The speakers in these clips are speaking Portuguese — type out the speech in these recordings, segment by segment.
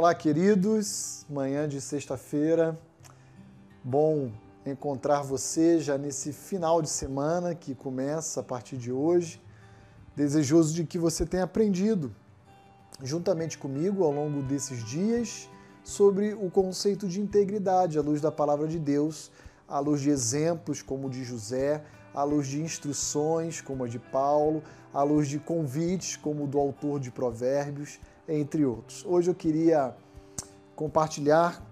Olá, queridos. Manhã de sexta-feira. Bom encontrar você já nesse final de semana que começa a partir de hoje. Desejoso de que você tenha aprendido juntamente comigo ao longo desses dias sobre o conceito de integridade à luz da palavra de Deus, à luz de exemplos como o de José, à luz de instruções como a de Paulo, à luz de convites como o do autor de Provérbios entre outros. Hoje eu queria compartilhar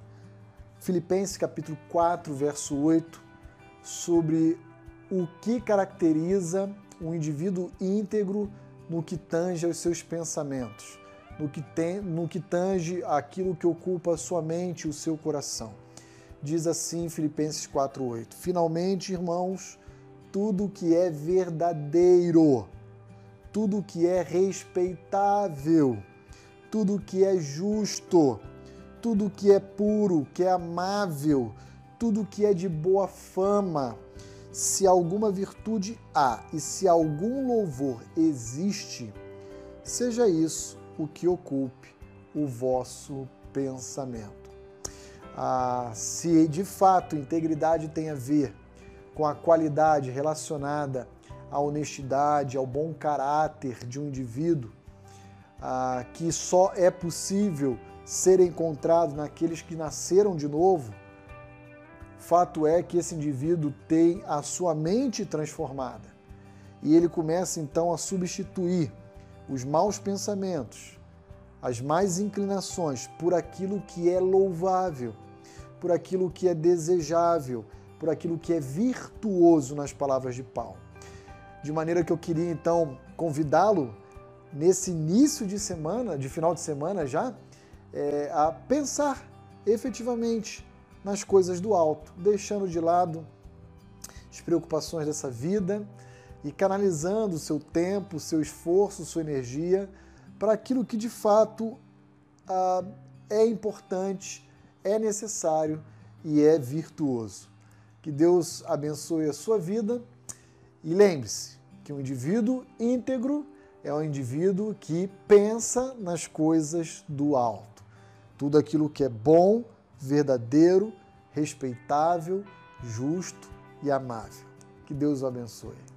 Filipenses capítulo 4, verso 8, sobre o que caracteriza um indivíduo íntegro no que tange aos seus pensamentos, no que, tem, no que tange aquilo que ocupa a sua mente e o seu coração. Diz assim Filipenses 4:8. Finalmente, irmãos, tudo que é verdadeiro, tudo que é respeitável, tudo que é justo, tudo que é puro, que é amável, tudo que é de boa fama, se alguma virtude há e se algum louvor existe, seja isso o que ocupe o vosso pensamento. Ah, se de fato integridade tem a ver com a qualidade relacionada à honestidade, ao bom caráter de um indivíduo, ah, que só é possível ser encontrado naqueles que nasceram de novo, fato é que esse indivíduo tem a sua mente transformada e ele começa então a substituir os maus pensamentos, as más inclinações por aquilo que é louvável, por aquilo que é desejável, por aquilo que é virtuoso nas palavras de Paulo. De maneira que eu queria então convidá-lo nesse início de semana, de final de semana já, é, a pensar efetivamente nas coisas do alto, deixando de lado as preocupações dessa vida e canalizando o seu tempo, seu esforço, sua energia para aquilo que de fato ah, é importante, é necessário e é virtuoso. Que Deus abençoe a sua vida e lembre-se que um indivíduo íntegro é um indivíduo que pensa nas coisas do alto. Tudo aquilo que é bom, verdadeiro, respeitável, justo e amável. Que Deus o abençoe.